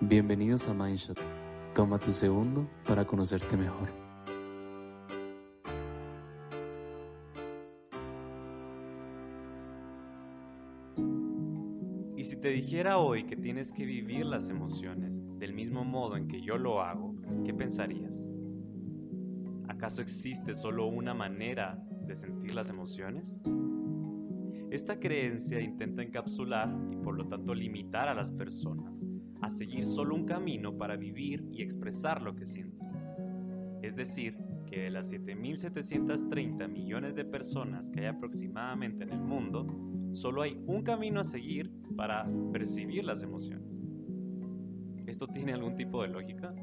Bienvenidos a Mindshot. Toma tu segundo para conocerte mejor. Y si te dijera hoy que tienes que vivir las emociones del mismo modo en que yo lo hago, ¿qué pensarías? ¿Acaso existe solo una manera de sentir las emociones? Esta creencia intenta encapsular y por lo tanto limitar a las personas a seguir solo un camino para vivir y expresar lo que sienten. Es decir, que de las 7.730 millones de personas que hay aproximadamente en el mundo, solo hay un camino a seguir para percibir las emociones. ¿Esto tiene algún tipo de lógica?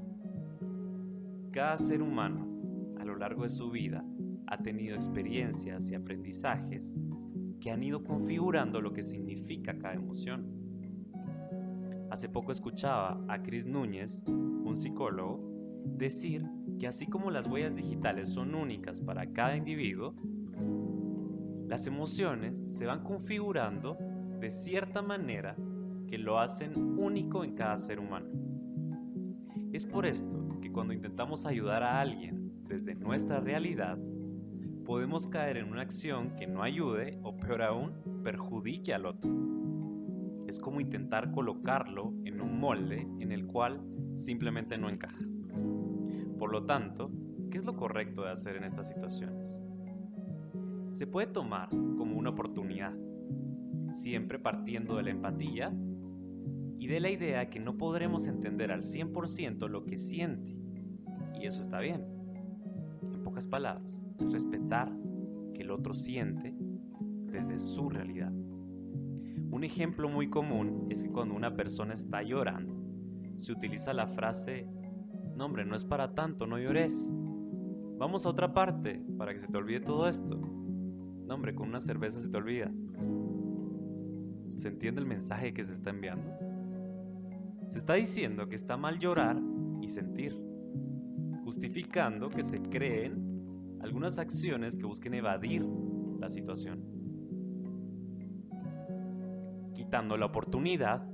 Cada ser humano, a lo largo de su vida, ha tenido experiencias y aprendizajes que han ido configurando lo que significa cada emoción. Hace poco escuchaba a Chris Núñez, un psicólogo, decir que así como las huellas digitales son únicas para cada individuo, las emociones se van configurando de cierta manera que lo hacen único en cada ser humano. Es por esto que cuando intentamos ayudar a alguien desde nuestra realidad, podemos caer en una acción que no ayude o peor aún, perjudique al otro. Es como intentar colocarlo en un molde en el cual simplemente no encaja. Por lo tanto, ¿qué es lo correcto de hacer en estas situaciones? Se puede tomar como una oportunidad, siempre partiendo de la empatía y de la idea que no podremos entender al 100% lo que siente. Y eso está bien. En pocas palabras, respetar que el otro siente desde su realidad. Un ejemplo muy común es que cuando una persona está llorando, se utiliza la frase, no hombre, no es para tanto, no llores. Vamos a otra parte para que se te olvide todo esto. No hombre, con una cerveza se te olvida. ¿Se entiende el mensaje que se está enviando? Se está diciendo que está mal llorar y sentir, justificando que se creen algunas acciones que busquen evadir la situación, quitando la oportunidad,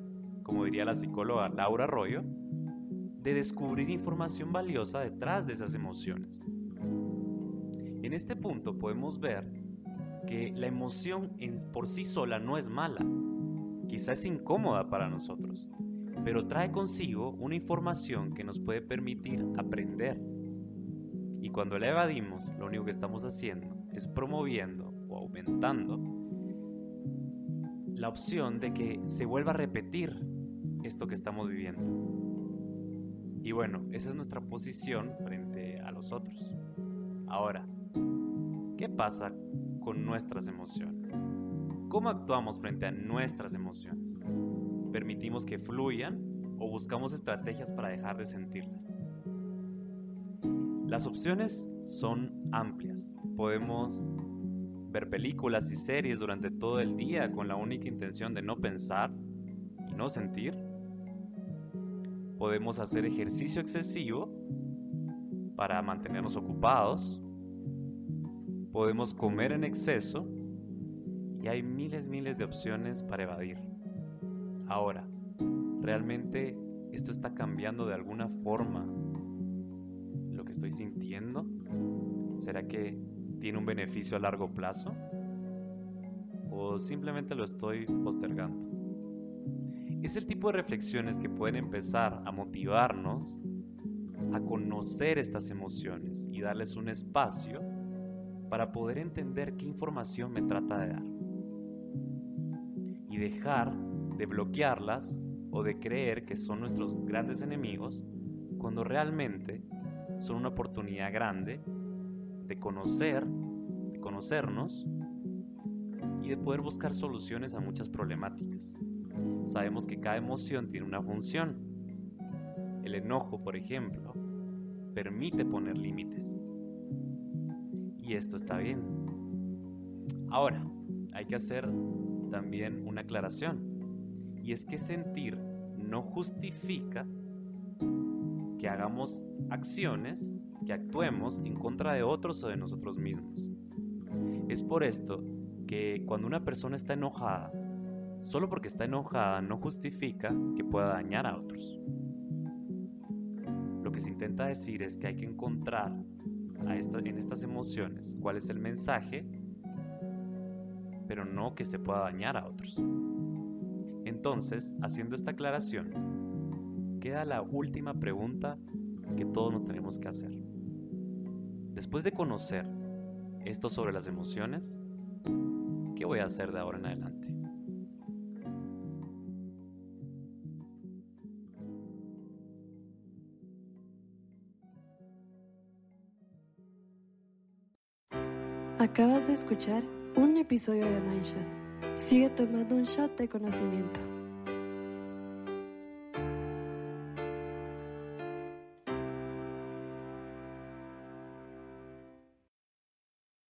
como diría la psicóloga Laura Arroyo, de descubrir información valiosa detrás de esas emociones. En este punto podemos ver que la emoción por sí sola no es mala, quizás es incómoda para nosotros, pero trae consigo una información que nos puede permitir aprender y cuando la evadimos, lo único que estamos haciendo es promoviendo o aumentando la opción de que se vuelva a repetir esto que estamos viviendo. Y bueno, esa es nuestra posición frente a los otros. Ahora, ¿qué pasa con nuestras emociones? ¿Cómo actuamos frente a nuestras emociones? ¿Permitimos que fluyan o buscamos estrategias para dejar de sentirlas? Las opciones son amplias. Podemos ver películas y series durante todo el día con la única intención de no pensar y no sentir. Podemos hacer ejercicio excesivo para mantenernos ocupados. Podemos comer en exceso y hay miles, miles de opciones para evadir. Ahora, ¿realmente esto está cambiando de alguna forma estoy sintiendo? ¿Será que tiene un beneficio a largo plazo? ¿O simplemente lo estoy postergando? Es el tipo de reflexiones que pueden empezar a motivarnos a conocer estas emociones y darles un espacio para poder entender qué información me trata de dar. Y dejar de bloquearlas o de creer que son nuestros grandes enemigos cuando realmente son una oportunidad grande de conocer, de conocernos y de poder buscar soluciones a muchas problemáticas. Sabemos que cada emoción tiene una función. El enojo, por ejemplo, permite poner límites. Y esto está bien. Ahora, hay que hacer también una aclaración. Y es que sentir no justifica que hagamos acciones, que actuemos en contra de otros o de nosotros mismos. Es por esto que cuando una persona está enojada, solo porque está enojada no justifica que pueda dañar a otros. Lo que se intenta decir es que hay que encontrar en estas emociones cuál es el mensaje, pero no que se pueda dañar a otros. Entonces, haciendo esta aclaración, queda la última pregunta que todos nos tenemos que hacer. Después de conocer esto sobre las emociones, ¿qué voy a hacer de ahora en adelante? Acabas de escuchar un episodio de Mindshot. Sigue tomando un shot de conocimiento.